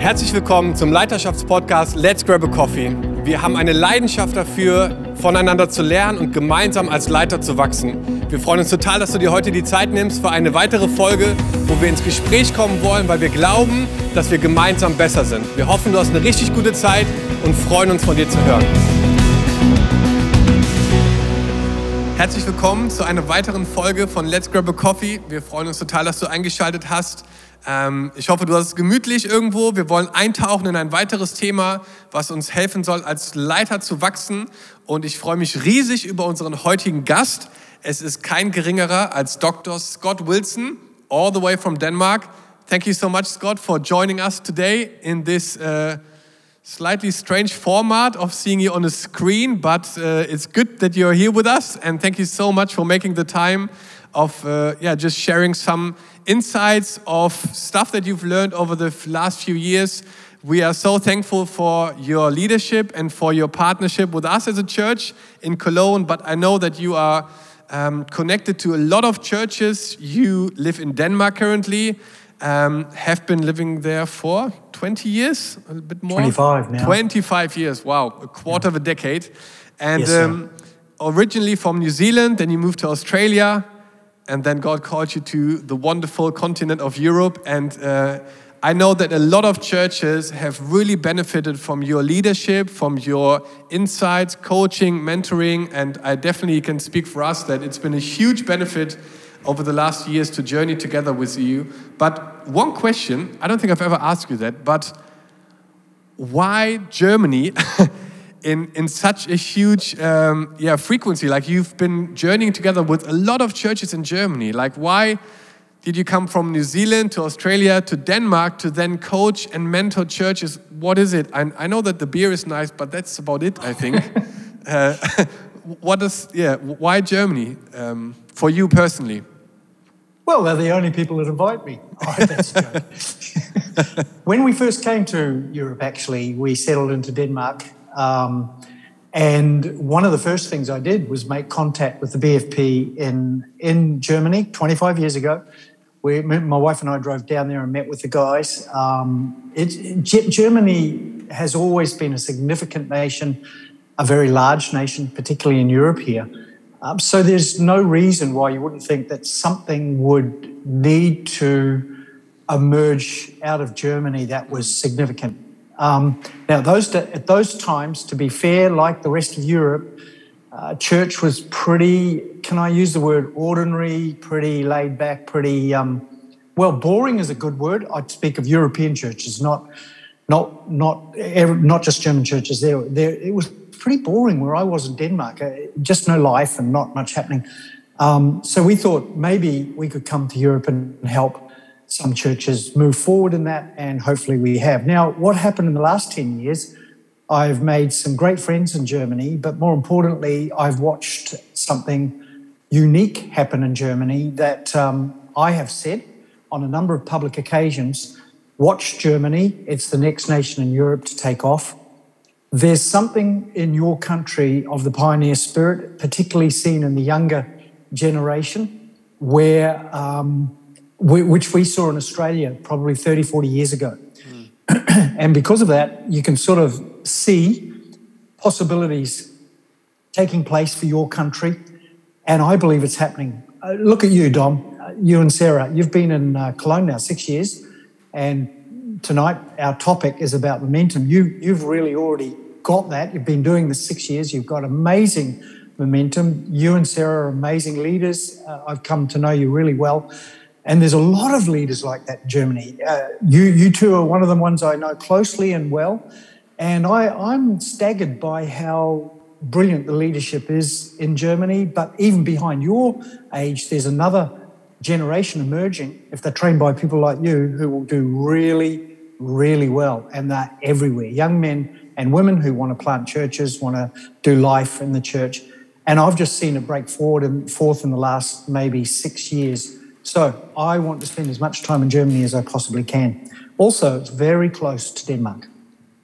Herzlich willkommen zum Leiterschaftspodcast Let's Grab a Coffee. Wir haben eine Leidenschaft dafür, voneinander zu lernen und gemeinsam als Leiter zu wachsen. Wir freuen uns total, dass du dir heute die Zeit nimmst für eine weitere Folge, wo wir ins Gespräch kommen wollen, weil wir glauben, dass wir gemeinsam besser sind. Wir hoffen, du hast eine richtig gute Zeit und freuen uns von dir zu hören. Herzlich willkommen zu einer weiteren Folge von Let's Grab a Coffee. Wir freuen uns total, dass du eingeschaltet hast. Ähm, ich hoffe, du hast es gemütlich irgendwo. Wir wollen eintauchen in ein weiteres Thema, was uns helfen soll, als Leiter zu wachsen. Und ich freue mich riesig über unseren heutigen Gast. Es ist kein geringerer als Dr. Scott Wilson, all the way from Denmark. Thank you so much, Scott, for joining us today in this uh, slightly strange format of seeing you on a screen, but uh, it's good that you're here with us. And thank you so much for making the time of uh, yeah, just sharing some insights of stuff that you've learned over the last few years. We are so thankful for your leadership and for your partnership with us as a church in Cologne. But I know that you are um, connected to a lot of churches. You live in Denmark currently, um, have been living there for 20 years, a bit more? 25 now. 25 years, wow, a quarter yeah. of a decade. And yes, um, originally from New Zealand, then you moved to Australia and then God called you to the wonderful continent of Europe. And uh, I know that a lot of churches have really benefited from your leadership, from your insights, coaching, mentoring, and I definitely can speak for us that it's been a huge benefit over the last years to journey together with you. But one question, I don't think I've ever asked you that, but why Germany? in, in such a huge um, yeah, frequency. Like you've been journeying together with a lot of churches in Germany. Like, why did you come from New Zealand to Australia to Denmark to then coach and mentor churches? What is it? I, I know that the beer is nice, but that's about it, I think. uh, what is, yeah, why Germany um, for you personally? Well, they're the only people that invite me. Oh, that's joke. when we first came to Europe, actually, we settled into Denmark um, and one of the first things I did was make contact with the BFP in, in Germany 25 years ago. We, my wife and I drove down there and met with the guys. Um, it, Germany has always been a significant nation, a very large nation, particularly in Europe here. Um, so there's no reason why you wouldn't think that something would need to emerge out of Germany that was significant um, now, those, at those times, to be fair, like the rest of Europe, uh, church was pretty, can I use the word ordinary, pretty laid back, pretty, um, well, boring is a good word. I'd speak of European churches, not, not, not, not just German churches. There, there, it was pretty boring where I was in Denmark. Uh, just no life and not much happening. Um, so we thought maybe we could come to Europe and help some churches move forward in that, and hopefully we have. Now, what happened in the last 10 years? I've made some great friends in Germany, but more importantly, I've watched something unique happen in Germany that um, I have said on a number of public occasions watch Germany, it's the next nation in Europe to take off. There's something in your country of the pioneer spirit, particularly seen in the younger generation, where um, which we saw in Australia probably 30, 40 years ago. Mm. and because of that, you can sort of see possibilities taking place for your country. And I believe it's happening. Uh, look at you, Dom, uh, you and Sarah. You've been in uh, Cologne now six years. And tonight, our topic is about momentum. You, you've really already got that. You've been doing this six years. You've got amazing momentum. You and Sarah are amazing leaders. Uh, I've come to know you really well. And there's a lot of leaders like that in Germany. Uh, you, you two are one of the ones I know closely and well. And I, I'm staggered by how brilliant the leadership is in Germany. But even behind your age, there's another generation emerging, if they're trained by people like you, who will do really, really well. And they're everywhere. Young men and women who want to plant churches, want to do life in the church. And I've just seen it break forward and forth in the last maybe six years so I want to spend as much time in Germany as I possibly can. Also, it's very close to Denmark. That's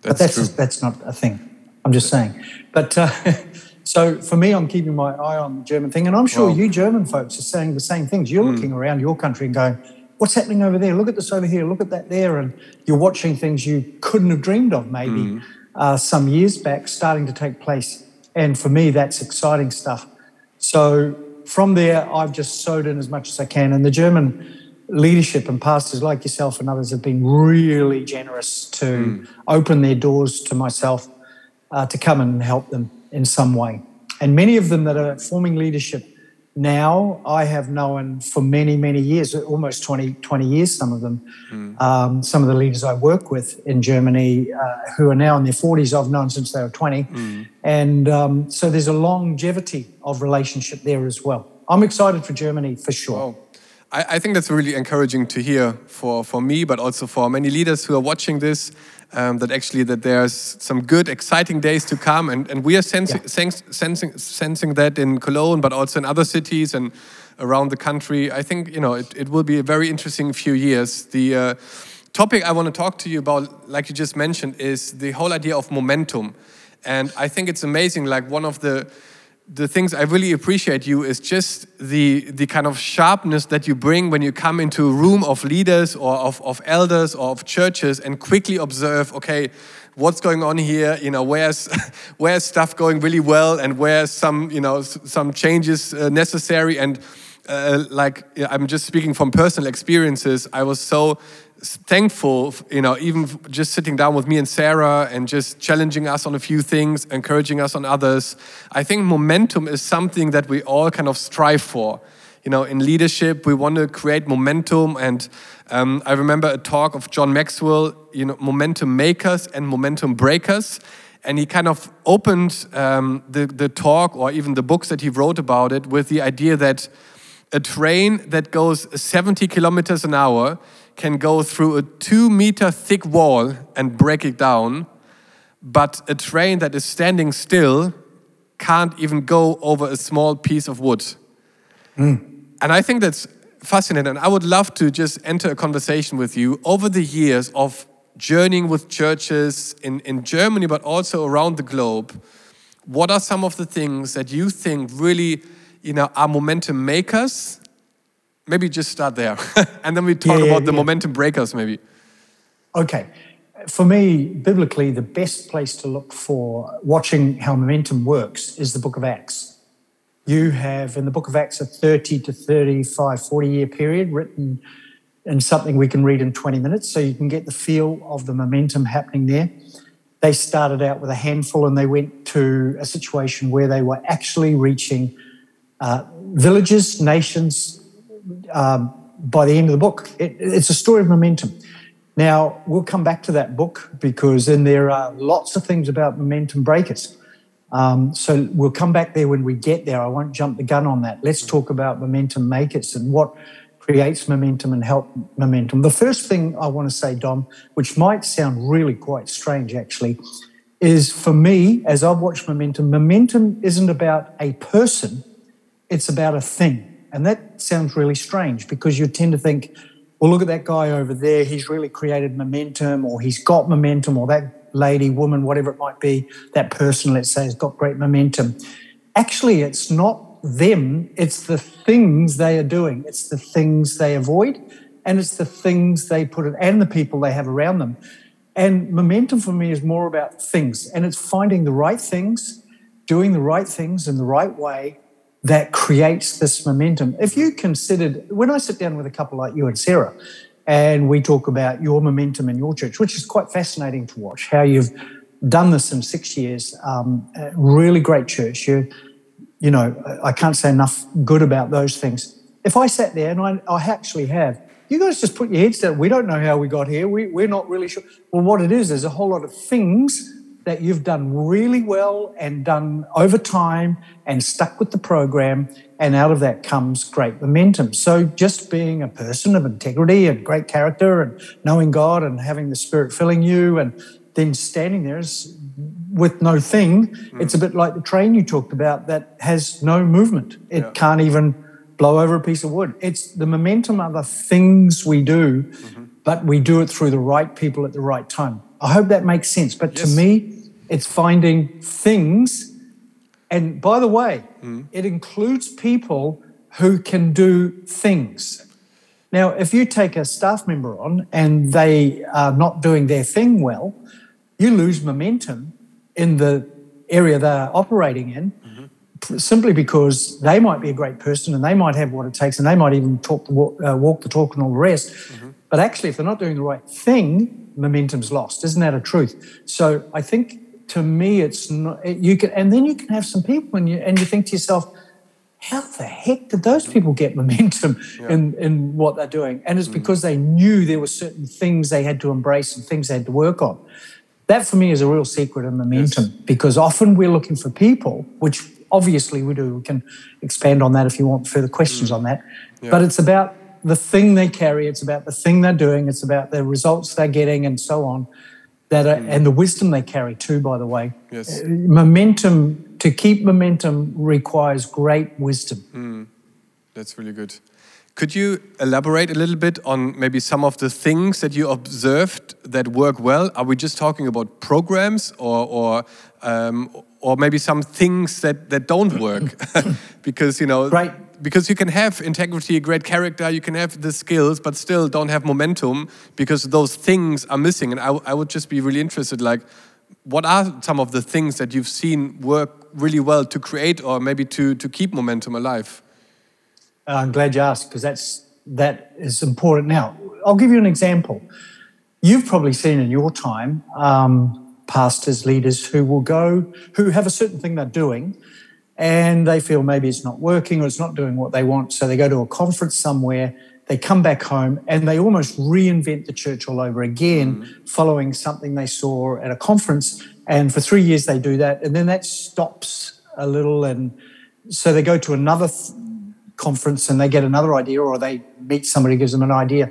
but that's, just, that's not a thing. I'm just saying. But uh, so for me, I'm keeping my eye on the German thing. And I'm sure well, you German folks are saying the same things. You're mm. looking around your country and going, what's happening over there? Look at this over here. Look at that there. And you're watching things you couldn't have dreamed of maybe mm. uh, some years back starting to take place. And for me, that's exciting stuff. So from there, I've just sowed in as much as I can. And the German leadership and pastors like yourself and others have been really generous to mm. open their doors to myself uh, to come and help them in some way. And many of them that are forming leadership now, I have known for many, many years, almost 20, 20 years, some of them. Mm. Um, some of the leaders I work with in Germany uh, who are now in their 40s, I've known since they were 20. Mm. And um, so there's a longevity of relationship there as well. I'm excited for Germany for sure. I, I, think that's really encouraging to hear for, for me, but also for many leaders who are watching this. Um, that actually that there's some good, exciting days to come, and, and we are sensing, yeah. sens sensing sensing that in Cologne, but also in other cities and around the country. I think you know it, it will be a very interesting few years. The uh, topic I want to talk to you about, like you just mentioned, is the whole idea of momentum, and I think it's amazing. Like one of the the things I really appreciate you is just the, the kind of sharpness that you bring when you come into a room of leaders or of, of elders or of churches and quickly observe, okay, what's going on here? You know, where's, where's stuff going really well and where's some, you know, some changes uh, necessary and uh, like I'm just speaking from personal experiences. I was so thankful, you know, even just sitting down with me and Sarah and just challenging us on a few things, encouraging us on others. I think momentum is something that we all kind of strive for. You know, in leadership, we want to create momentum. And um, I remember a talk of John Maxwell, you know, momentum makers and momentum breakers. And he kind of opened um, the, the talk or even the books that he wrote about it with the idea that a train that goes 70 kilometers an hour can go through a two meter thick wall and break it down, but a train that is standing still can't even go over a small piece of wood. Mm. And I think that's fascinating. And I would love to just enter a conversation with you over the years of journeying with churches in, in Germany, but also around the globe. What are some of the things that you think really you know, are momentum makers maybe just start there. And then we talk yeah, about the yeah. momentum breakers maybe. Okay. For me biblically the best place to look for watching how momentum works is the book of acts. You have in the book of acts a 30 to 35 40 year period written in something we can read in 20 minutes so you can get the feel of the momentum happening there. They started out with a handful and they went to a situation where they were actually reaching uh, villages nations um, by the end of the book. It, it's a story of momentum. Now, we'll come back to that book because then there are lots of things about momentum breakers. Um, so we'll come back there when we get there. I won't jump the gun on that. Let's talk about momentum makers and what creates momentum and help momentum. The first thing I want to say, Dom, which might sound really quite strange actually, is for me, as I've watched momentum, momentum isn't about a person, it's about a thing. And that sounds really strange because you tend to think, well, look at that guy over there. He's really created momentum, or he's got momentum, or that lady, woman, whatever it might be, that person, let's say, has got great momentum. Actually, it's not them, it's the things they are doing, it's the things they avoid, and it's the things they put it, and the people they have around them. And momentum for me is more about things, and it's finding the right things, doing the right things in the right way, that creates this momentum. If you considered, when I sit down with a couple like you and Sarah, and we talk about your momentum in your church, which is quite fascinating to watch, how you've done this in six years, um, really great church. You, you know, I can't say enough good about those things. If I sat there, and I, I actually have, you guys just put your heads down. We don't know how we got here. We, we're not really sure. Well, what it is, there's a whole lot of things that you've done really well and done over time and stuck with the program. And out of that comes great momentum. So just being a person of integrity and great character and knowing God and having the Spirit filling you and then standing there is, with no thing, mm. it's a bit like the train you talked about that has no movement. It yeah. can't even blow over a piece of wood. It's the momentum are the things we do, mm-hmm. but we do it through the right people at the right time. I hope that makes sense. But yes. to me, it's finding things. And by the way, mm. it includes people who can do things. Now, if you take a staff member on and they are not doing their thing well, you lose momentum in the area they're operating in mm-hmm. simply because they might be a great person and they might have what it takes and they might even talk the walk, uh, walk the talk and all the rest. Mm-hmm. But actually, if they're not doing the right thing, momentum's lost. Isn't that a truth? So I think to me, it's not, you can, and then you can have some people and you, and you think to yourself, how the heck did those people get momentum yeah. in, in what they're doing? And it's mm. because they knew there were certain things they had to embrace and things they had to work on. That for me is a real secret of momentum yes. because often we're looking for people, which obviously we do. We can expand on that if you want further questions mm. on that. Yeah. But it's about the thing they carry, it's about the thing they're doing, it's about the results they're getting, and so on. That are, mm. and the wisdom they carry too. By the way, yes. Uh, momentum to keep momentum requires great wisdom. Mm. That's really good. Could you elaborate a little bit on maybe some of the things that you observed that work well? Are we just talking about programs or, or, um, or maybe some things that, that don't work? because, you know, right. Because you can have integrity, a great character, you can have the skills, but still don't have momentum because those things are missing. And I, I would just be really interested, like, what are some of the things that you've seen work really well to create or maybe to, to keep momentum alive? Uh, I'm glad you asked because that's that is important. Now, I'll give you an example. You've probably seen in your time um, pastors, leaders who will go, who have a certain thing they're doing, and they feel maybe it's not working or it's not doing what they want. So they go to a conference somewhere, they come back home, and they almost reinvent the church all over again, mm. following something they saw at a conference. And for three years they do that, and then that stops a little, and so they go to another conference and they get another idea or they meet somebody who gives them an idea.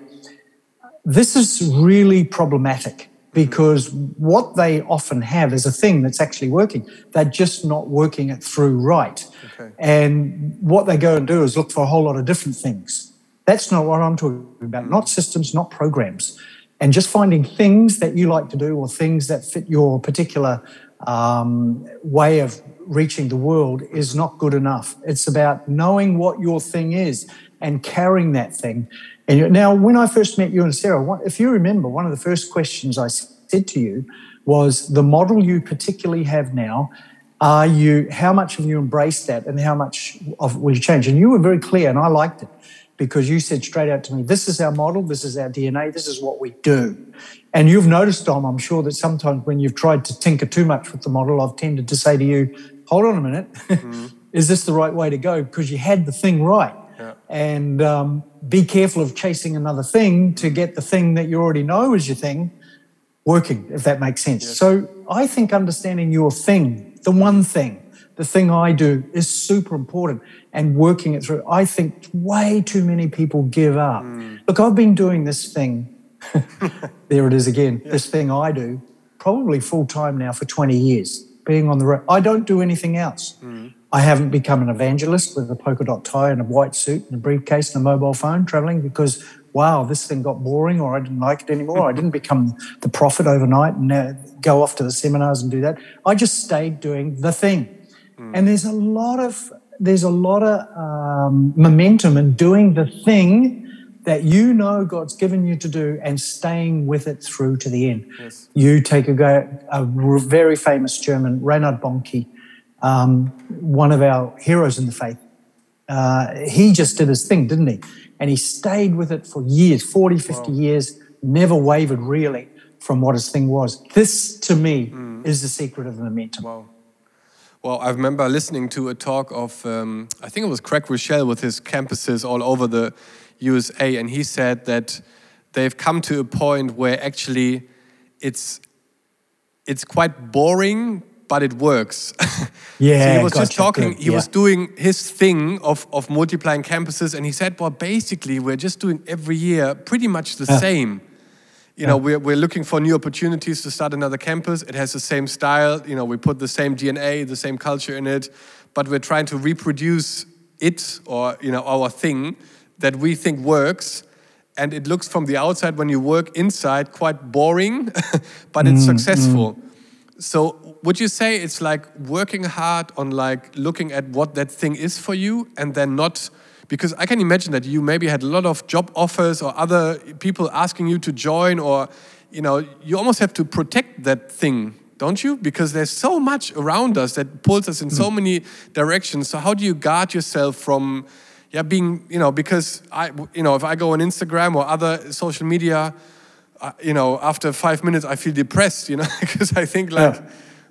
This is really problematic because what they often have is a thing that's actually working. They're just not working it through right. Okay. And what they go and do is look for a whole lot of different things. That's not what I'm talking about, not systems, not programs. And just finding things that you like to do or things that fit your particular um, way of reaching the world is not good enough. It's about knowing what your thing is and carrying that thing. And now, when I first met you and Sarah, if you remember, one of the first questions I said to you was the model you particularly have now. Are you? How much have you embraced that, and how much of will you change? And you were very clear, and I liked it because you said straight out to me, "This is our model. This is our DNA. This is what we do." And you've noticed, Dom, I'm sure that sometimes when you've tried to tinker too much with the model, I've tended to say to you, hold on a minute, mm. is this the right way to go? Because you had the thing right. Yeah. And um, be careful of chasing another thing to get the thing that you already know is your thing working, if that makes sense. Yes. So I think understanding your thing, the one thing, the thing I do is super important and working it through. I think way too many people give up. Mm. Look, I've been doing this thing there it is again. This thing I do, probably full time now for 20 years, being on the road. I don't do anything else. Mm. I haven't become an evangelist with a polka dot tie and a white suit and a briefcase and a mobile phone traveling because, wow, this thing got boring or I didn't like it anymore. I didn't become the prophet overnight and uh, go off to the seminars and do that. I just stayed doing the thing. Mm. And there's a lot of there's a lot of um, momentum in doing the thing that you know God's given you to do and staying with it through to the end. Yes. You take a, a very famous German, Reinhard Bonnke, um, one of our heroes in the faith. Uh, he just did his thing, didn't he? And he stayed with it for years 40, 50 wow. years, never wavered really from what his thing was. This, to me, mm. is the secret of momentum. Wow. Well, I remember listening to a talk of, um, I think it was Craig Groeschel with his campuses all over the USA, and he said that they've come to a point where actually it's it's quite boring, but it works. Yeah, so he was just talking. He yeah. was doing his thing of of multiplying campuses, and he said, "Well, basically, we're just doing every year pretty much the yeah. same." You know, we're, we're looking for new opportunities to start another campus. It has the same style. You know, we put the same DNA, the same culture in it, but we're trying to reproduce it or you know our thing that we think works and it looks from the outside when you work inside quite boring but it's mm, successful mm. So would you say it's like working hard on like looking at what that thing is for you and then not because I can imagine that you maybe had a lot of job offers or other people asking you to join, or you know, you almost have to protect that thing, don't you? Because there's so much around us that pulls us in so Hmm. many directions. So how do you guard yourself from, yeah, being, you know, because I, you know, if I go on Instagram or other social media, uh, you know, after five minutes I feel depressed, you know, because I think like, Yeah.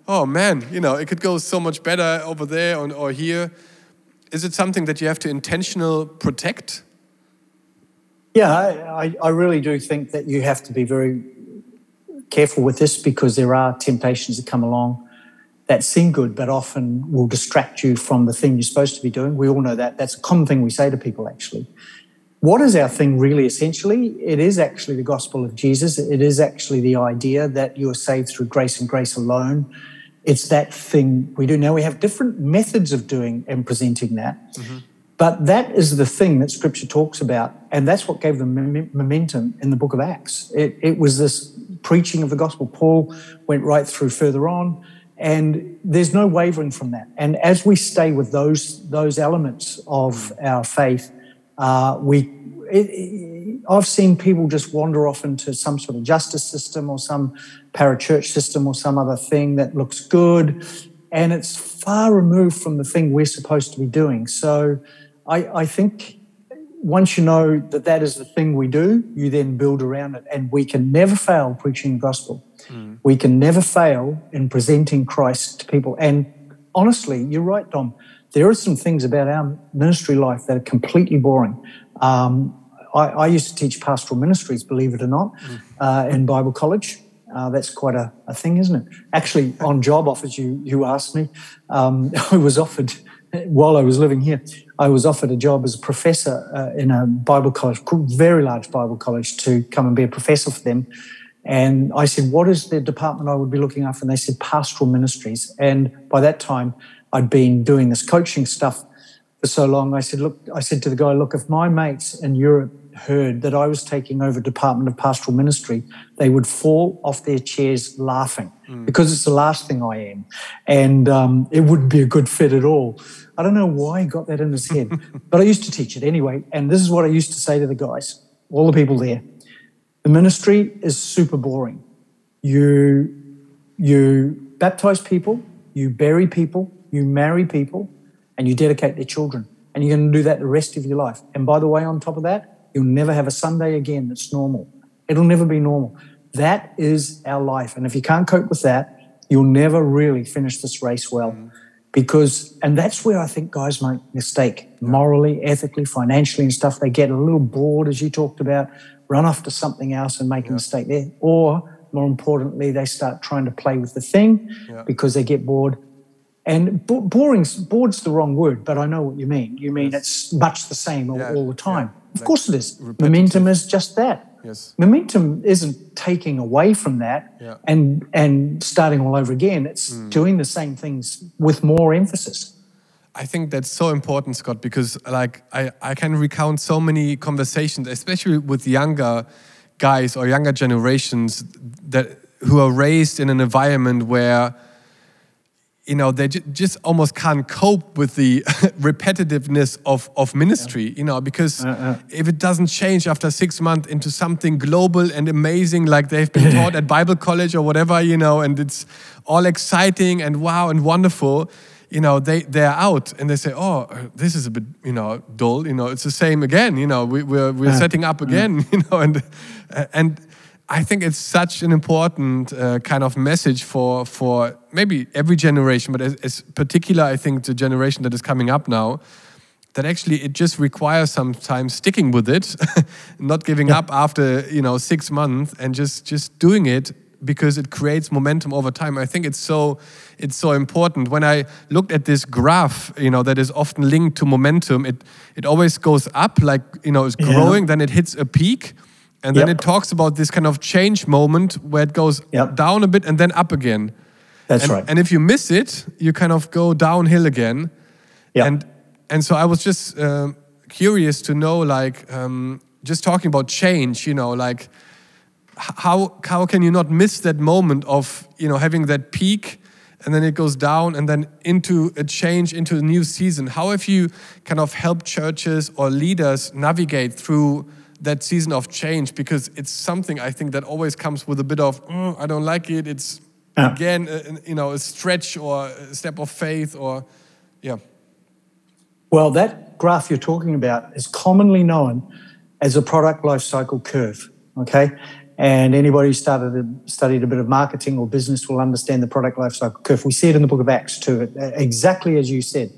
oh man, you know, it could go so much better over there or, or here. Is it something that you have to intentional protect? Yeah, I- I really do think that you have to be very careful with this because there are temptations that come along that seem good, but often will distract you from the thing you're supposed to be doing. We all know that. That's a common thing we say to people, actually. What is our thing really essentially? It is actually the gospel of Jesus. It is actually the idea that you are saved through grace and grace alone. It's that thing we do. Now, we have different methods of doing and presenting that. Mm-hmm. But that is the thing that Scripture talks about, and that's what gave them momentum in the book of Acts. It, it was this preaching of the gospel. Paul went right through further on, and there's no wavering from that. And as we stay with those those elements of our faith, uh, we. It, it- I've seen people just wander off into some sort of justice system or some parachurch system or some other thing that looks good, and it's far removed from the thing we're supposed to be doing. So, I, I think once you know that that is the thing we do, you then build around it. And we can never fail preaching the gospel. We can never fail in presenting Christ to people. And honestly, you're right, Dom. There are some things about our ministry life that are completely boring. Um, I, I used to teach pastoral ministries, believe it or not, uh, in Bible college. Uh, that's quite a, a thing, isn't it? Actually, on job offers, you you asked me. Um, I was offered while I was living here. I was offered a job as a professor uh, in a Bible college, very large Bible college, to come and be a professor for them. And I said, "What is the department I would be looking after?" And they said, "Pastoral ministries." And by that time, I'd been doing this coaching stuff for so long. I said, "Look," I said to the guy, "Look, if my mates in Europe heard that I was taking over Department of Pastoral Ministry, they would fall off their chairs laughing because it's the last thing I am, and um, it wouldn't be a good fit at all." I don't know why he got that in his head, but I used to teach it anyway. And this is what I used to say to the guys, all the people there: the ministry is super boring. You you baptize people, you bury people, you marry people, and you dedicate their children. And you're going to do that the rest of your life. And by the way, on top of that, you'll never have a Sunday again that's normal. It'll never be normal. That is our life. And if you can't cope with that, you'll never really finish this race well. Mm. Because, and that's where I think guys make mistake morally, ethically, financially, and stuff. They get a little bored, as you talked about, run off to something else and make a mistake there. Or more importantly, they start trying to play with the thing Yeah. because they get bored. And bo- boring's bored's the wrong word, but I know what you mean. You mean it's much the same all, Yeah, all the time. yeah. Of Like course it is. repetitive. Momentum is just that. Yes. Momentum isn't taking away from that Yeah. and and starting all over again. It's hmm. doing the same things with more emphasis. I think that's so important, Scott, because like I, I can recount so many conversations, especially with younger guys or younger generations that who are raised in an environment where you know they just almost can't cope with the repetitiveness of, of ministry you know because uh, uh. if it doesn't change after six months into something global and amazing like they've been taught at bible college or whatever you know and it's all exciting and wow and wonderful you know they they're out and they say oh uh, this is a bit you know dull you know it's the same again you know we, we're we're setting up again you know and and I think it's such an important uh, kind of message for for maybe every generation, but as, as particular, I think the generation that is coming up now, that actually it just requires sometimes sticking with it, not giving up after you know six months, and just just doing it because it creates momentum over time. I think it's so it's so important. When I looked at this graph, you know, that is often linked to momentum, it it always goes up, like you know, it's Yeah. growing, then it hits a peak. And then Yep. it talks about this kind of change moment where it goes Yep. down a bit and then up again. That's and, right. And if you miss it, you kind of go downhill again. Yeah. And and so I was just um, curious to know, like, um, just talking about change, you know, like how how can you not miss that moment of you know having that peak and then it goes down and then into a change into a new season. How have you kind of helped churches or leaders navigate through that season of change? Because it's something I think that always comes with a bit of, oh, I don't like it. It's yeah. again, a, you know, a stretch or a step of faith or, yeah. Well, that graph you're talking about is commonly known as a product life cycle curve. Okay. And anybody who started studied a bit of marketing or business will understand the product life cycle curve. We see it in the book of Acts too, uh, exactly as you said.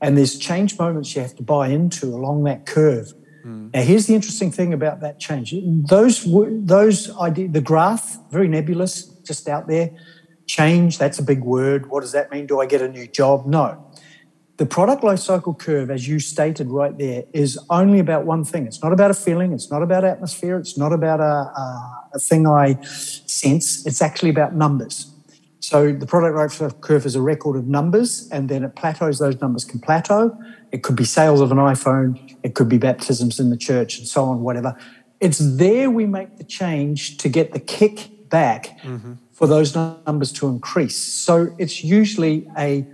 And there's change moments you have to buy into along that curve. Mm. Now, here's the interesting thing about that change. Those, those idea, the graph, very nebulous, just out there. Change, that's a big word. What does that mean? Do I get a new job? No. The product life cycle curve, as you stated right there, is only about one thing. It's not about a feeling. It's not about atmosphere. It's not about a, a, a thing I sense. It's actually about numbers. So the product life curve is a record of numbers, and then it plateaus. Those numbers can plateau. It could be sales of an iPhone. It could be baptisms in the church, and so on. Whatever. It's there we make the change to get the kick back mm-hmm. for those numbers to increase. So it's usually a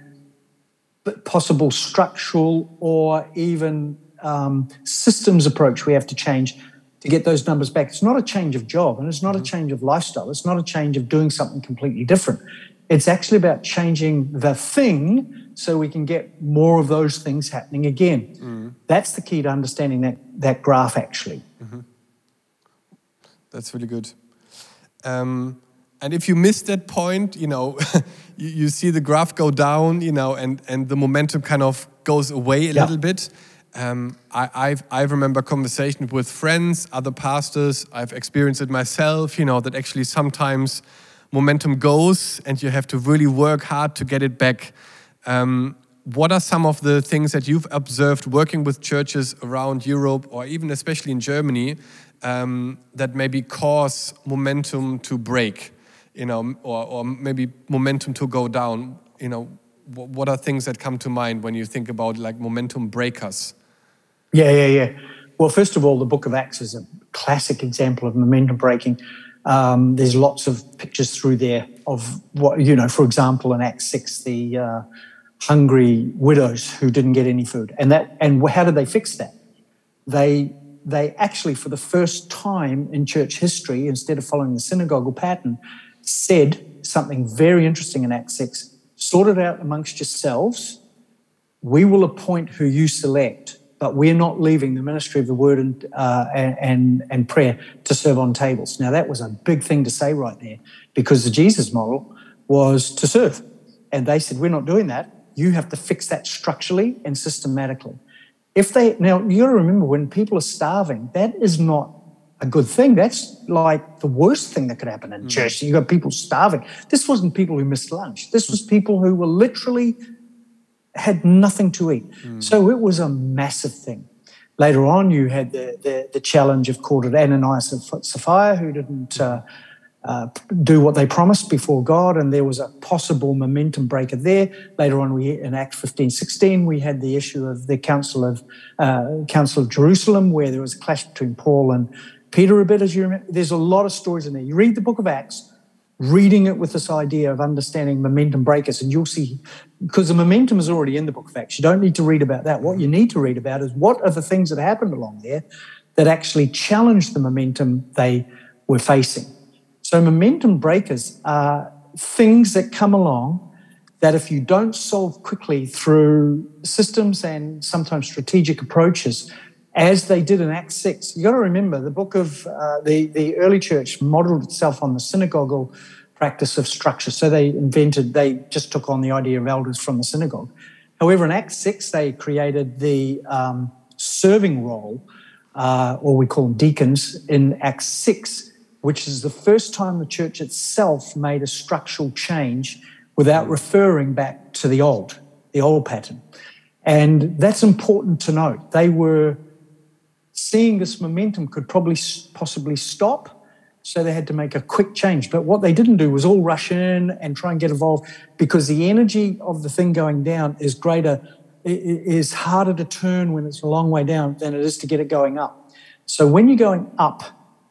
possible structural or even um, systems approach we have to change to get those numbers back. It's not a change of job and it's not mm-hmm. a change of lifestyle. It's not a change of doing something completely different. It's actually about changing the thing so we can get more of those things happening again. Mm-hmm. That's the key to understanding that, that graph actually. Mm-hmm. That's really good. Um, and if you miss that point, you know, you, you, see the graph go down, you know, and, and the momentum kind of goes away a yeah. little bit. Um, I, I've, I remember conversations with friends, other pastors. I've experienced it myself, you know, that actually sometimes momentum goes and you have to really work hard to get it back. Um, what are some of the things that you've observed working with churches around Europe or even especially in Germany um, that maybe cause momentum to break? you know, or, or maybe momentum to go down, you know, what are things that come to mind when you think about like momentum breakers? Yeah, yeah, yeah. Well, first of all, the Book of Acts is a classic example of momentum breaking. Um, there's lots of pictures through there of what you know. For example, in Acts six, the uh, hungry widows who didn't get any food, and that and how did they fix that? They they actually, for the first time in church history, instead of following the synagogal pattern, said something very interesting in Acts 6 sort it out amongst yourselves. We will appoint who you select, but we're not leaving the ministry of the word and, uh, and, and prayer to serve on tables. Now, that was a big thing to say right there because the Jesus model was to serve. And they said, We're not doing that. You have to fix that structurally and systematically. If they now you got to remember when people are starving, that is not a good thing. That's like the worst thing that could happen in mm. church. You've got people starving. This wasn't people who missed lunch. This was people who were literally had nothing to eat. Mm. So it was a massive thing. Later on, you had the the, the challenge of called it Ananias and Sapphira, who didn't uh, uh, do what they promised before God, and there was a possible momentum breaker there. Later on, we in Acts 15, 16, we had the issue of the Council of uh, Council of Jerusalem, where there was a clash between Paul and Peter a bit, as you remember. There's a lot of stories in there. You read the book of Acts, reading it with this idea of understanding momentum breakers, and you'll see, because the momentum is already in the book of Acts. You don't need to read about that. What you need to read about is what are the things that happened along there that actually challenged the momentum they were facing. So, momentum breakers are things that come along that if you don't solve quickly through systems and sometimes strategic approaches, as they did in Acts 6. You've got to remember the book of uh, the, the early church modeled itself on the synagogal practice of structure. So they invented, they just took on the idea of elders from the synagogue. However, in Acts 6, they created the um, serving role, uh, or we call them deacons, in Acts 6, which is the first time the church itself made a structural change without referring back to the old, the old pattern. And that's important to note. They were seeing this momentum could probably possibly stop. So they had to make a quick change. But what they didn't do was all rush in and try and get involved because the energy of the thing going down is greater, is harder to turn when it's a long way down than it is to get it going up. So when you're going up,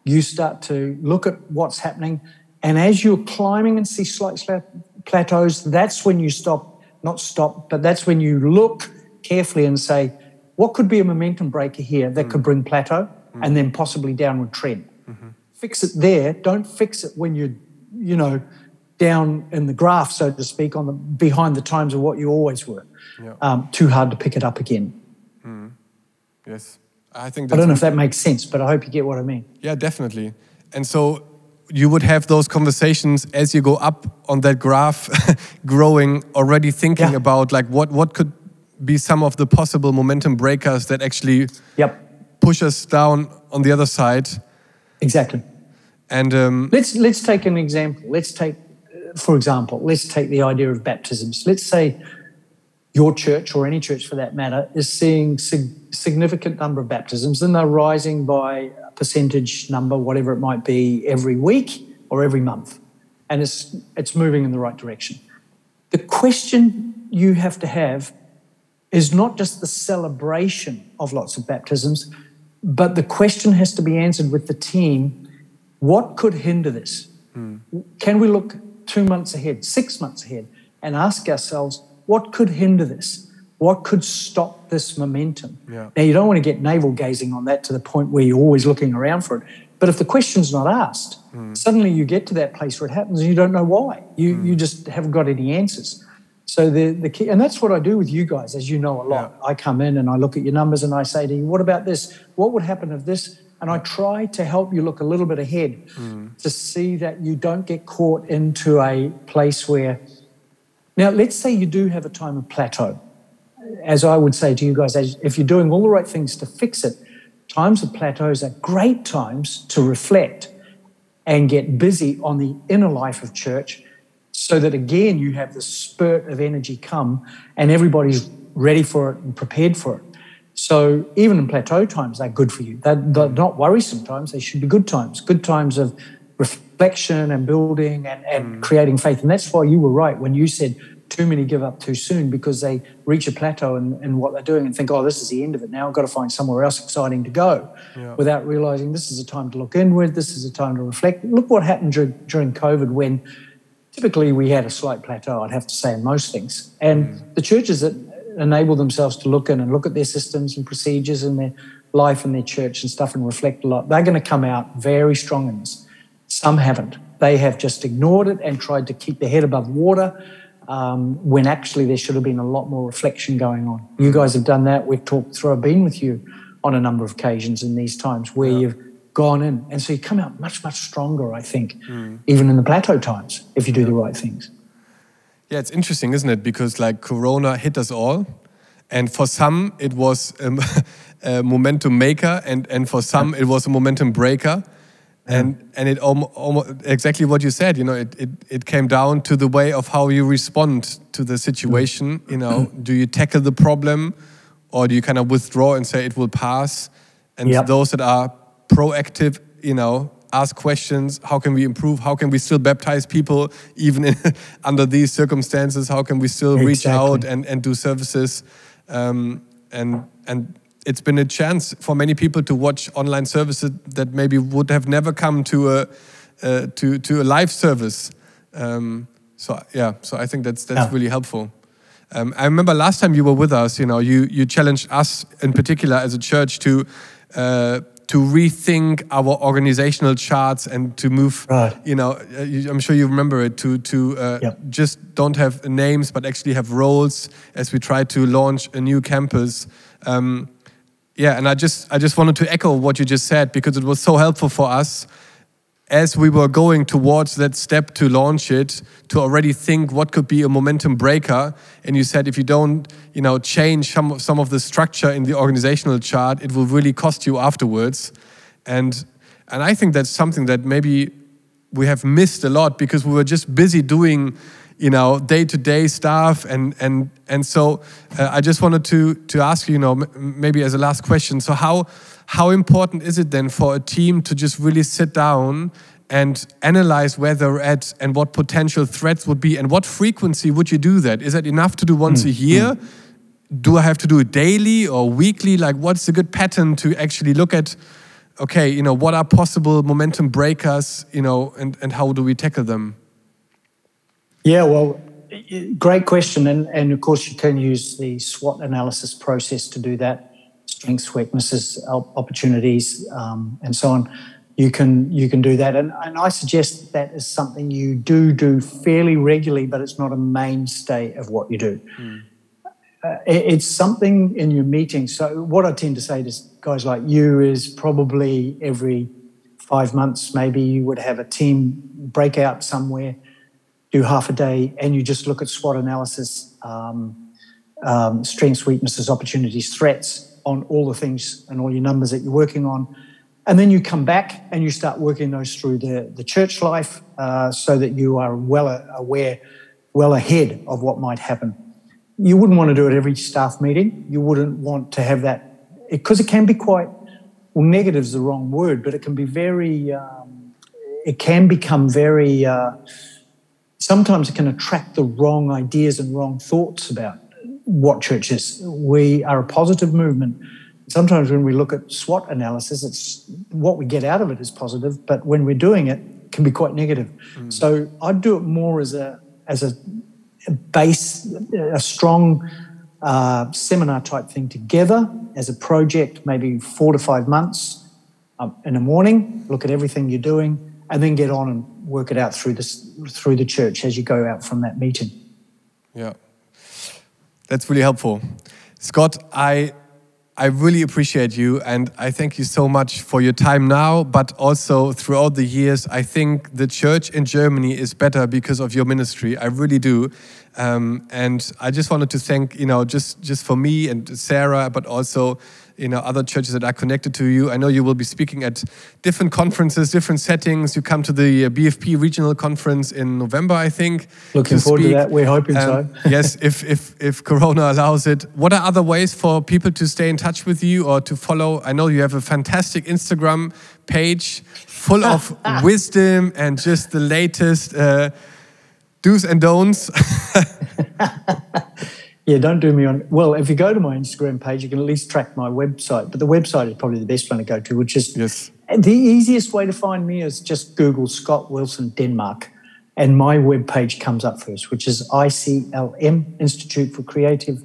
you start to look at what's happening. And as you're climbing and see slight plateaus, that's when you stop, not stop, but that's when you look carefully and say, what could be a momentum breaker here that could mm. bring plateau mm. and then possibly downward trend? Mm-hmm. Fix it there. Don't fix it when you're, you know, down in the graph, so to speak, on the behind the times of what you always were. Yeah. Um, too hard to pick it up again. Mm. Yes. I think I don't know if that makes sense, but I hope you get what I mean. Yeah, definitely. And so you would have those conversations as you go up on that graph, growing, already thinking Yeah. about like what what could be some of the possible momentum breakers that actually Yep, push us down on the other side. exactly. And um, Let's let's take an example. Let's take, for example, let's take the idea of baptisms. Let's say your church or any church for that matter is seeing sig- significant number of baptisms, and they're rising by a percentage number, whatever it might be, every week or every month, and it's it's moving in the right direction. The question you have to have is not just the celebration of lots of baptisms, but the question has to be answered with the team what could hinder this? Can we look two months ahead, six months ahead, and ask ourselves, what could hinder this? What could stop this momentum? Yeah. Now, you don't want to get navel gazing on that to the point where you're always looking around for it. But if the question's not asked, hmm. suddenly you get to that place where it happens and you don't know why. You, hmm. you just haven't got any answers. So the, the key, and that's what I do with you guys, as you know a lot. I come in and I look at your numbers and I say to you, what about this? What would happen if this? And I mm. try to help you look a little bit ahead mm. to see that you don't get caught into a place where, now let's say you do have a time of plateau. As I would say to you guys, as, if you're doing all the right things to fix it, times of plateaus are great times to reflect and get busy on the inner life of church so that again you have this spurt of energy come and everybody's ready for it and prepared for it. So even in plateau times, they're good for you. They're, they're not worrisome times, they should be good times, good times of reflection and building and, and mm. creating faith. And that's why you were right when you said too many give up too soon because they reach a plateau in, in what they're doing and think, oh, this is the end of it now. I've got to find somewhere else exciting to go Yeah. without realizing this is a time to look inward, this is a time to reflect. Look what happened dur- during COVID when typically we had a slight plateau, I'd have to say, in most things. And the churches that enable themselves to look in and look at their systems and procedures and their life and their church and stuff and reflect a lot, they're going to come out very strong in this. Some haven't. They have just ignored it and tried to keep their head above water um, when actually there should have been a lot more reflection going on. You guys have done that. We've talked through, I've been with you on a number of occasions in these times where you've gone in. And so you come out much, much stronger, I think, hmm. even in the plateau times, if you do the right things. Yeah, it's interesting, isn't it? Because like Corona hit us all, and for some it was um, a momentum maker, and and for some it was a momentum breaker, and and it almost, exactly what you said. You know, it, it it came down to the way of how you respond to the situation. Mm. You know, mm. do you tackle the problem, or do you kind of withdraw and say it will pass? And Yep. those that are proactive, you know, ask questions. How can we improve? How can we still baptize people even in, under these circumstances? How can we still reach out and, and do services? Um, and and it's been a chance for many people to watch online services that maybe would have never come to a uh, to to a live service. Um, so yeah, so I think that's that's Yeah. really helpful. Um, I remember last time you were with us, you know, you, you challenged us in particular as a church to uh, to rethink our organizational charts and to move, Right. you know, I'm sure you remember it, to, to uh, Yep. just don't have names, but actually have roles as we try to launch a new campus. Um, yeah, and I just, I just wanted to echo what you just said because it was so helpful for us as we were going towards that step to launch it to already think what could be a momentum breaker. And you said if you don't you know change some of, some of the structure in the organizational chart it will really cost you afterwards. And and i think that's something that maybe we have missed a lot because we were just busy doing you know day-to-day stuff. And and and so uh, i just wanted to to ask you you know maybe as a last question. So how how important is it then for a team to just really sit down and analyze where they're at and what potential threats would be and what frequency would you do that? Is that enough to do once mm, a year? Mm. do i have to do it daily or weekly? Like what's a good pattern to actually look at okay you know what are possible momentum breakers you know and, and how do we tackle them? Yeah, well, great question. And, and of course, you can use the SWOT analysis process to do that strengths, weaknesses, opportunities, um, and so on. You can you can do that, and, and I suggest that is something you do do fairly regularly, but it's not a mainstay of what you do. Mm. Uh, it, it's something in your meetings. So what I tend to say to guys like you is probably every five months, maybe you would have a team breakout somewhere do half a day and you just look at SWOT analysis, um, um, strengths, weaknesses, opportunities, threats on all the things and all your numbers that you're working on. And then you come back and you start working those through the, the church life uh, so that you are well aware, well ahead of what might happen. You wouldn't want to do it every staff meeting. You wouldn't want to have that because it, can be quite, well, negative is the wrong word, but it can be very, um, it can become very, uh, sometimes it can attract the wrong ideas and wrong thoughts about what churches. We are a positive movement. Sometimes when we look at SWOT analysis, it's what we get out of it is positive, but when we're doing it, it can be quite negative. Mm. So I'd do it more as a as a, a base, a strong uh, seminar type thing together as a project, maybe four to five months um, in the morning. Look at everything you're doing, and then get on and work it out through this through the church as you go out from that meeting. Yeah, that's really helpful, Scott. I I really appreciate you and I thank you so much for your time now, but also throughout the years. I think the church in Germany is better because of your ministry. I really do. Um, and I just wanted to thank, you know, just, just for me and Sarah, but also you know other churches that are connected to you. I know you will be speaking at different conferences, different settings. You come to the BFP uh, regional conference in November, I think. Looking to forward speak. to that. We're hoping um, so. yes, if if if Corona allows it. What are other ways for people to stay in touch with you or to follow? I know you have a fantastic Instagram page full of wisdom and just the latest. Uh, do's and don'ts. Yeah, don't do me on. Well, if you go to my Instagram page, you can at least track my website. But the website is probably the best one to go to, which is yes. the easiest way to find me is just Google Scott Wilson Denmark, and my web page comes up first, which is ICLM Institute for Creative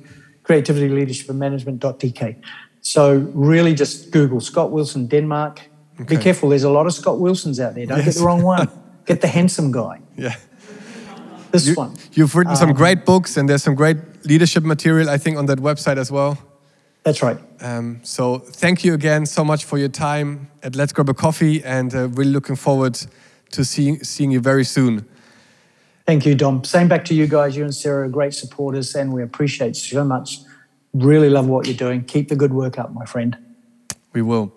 Creativity Leadership and Management.dk. So really, just Google Scott Wilson Denmark. Okay. Be careful. There's a lot of Scott Wilsons out there. Don't yes. get the wrong one. get the handsome guy. Yeah. This you, one. You've written um, some great books, and there's some great leadership material, I think, on that website as well. That's right. Um, so thank you again so much for your time at Let's Grab a Coffee, and uh, really looking forward to seeing seeing you very soon. Thank you, Dom. Same back to you guys. You and Sarah are great supporters, and we appreciate so much. Really love what you're doing. Keep the good work up, my friend. We will.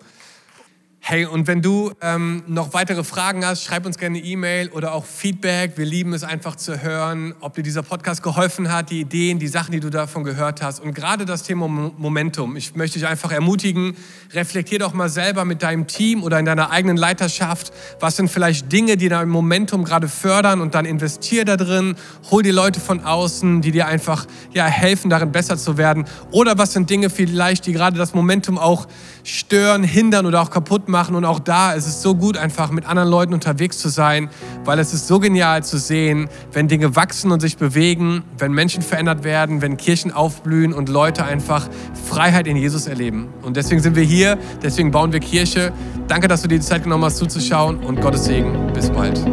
Hey, und wenn du ähm, noch weitere Fragen hast, schreib uns gerne eine E-Mail oder auch Feedback. Wir lieben es einfach zu hören, ob dir dieser Podcast geholfen hat, die Ideen, die Sachen, die du davon gehört hast. Und gerade das Thema Momentum. Ich möchte dich einfach ermutigen, reflektier doch mal selber mit deinem Team oder in deiner eigenen Leiterschaft. Was sind vielleicht Dinge, die dein Momentum gerade fördern und dann investier da drin. Hol die Leute von außen, die dir einfach ja, helfen, darin besser zu werden. Oder was sind Dinge vielleicht, die gerade das Momentum auch stören, hindern oder auch kaputt machen machen. Und auch da ist es so gut, einfach mit anderen Leuten unterwegs zu sein, weil es ist so genial zu sehen, wenn Dinge wachsen und sich bewegen, wenn Menschen verändert werden, wenn Kirchen aufblühen und Leute einfach Freiheit in Jesus erleben. Und deswegen sind wir hier, deswegen bauen wir Kirche. Danke, dass du dir die Zeit genommen hast zuzuschauen und Gottes Segen. Bis bald.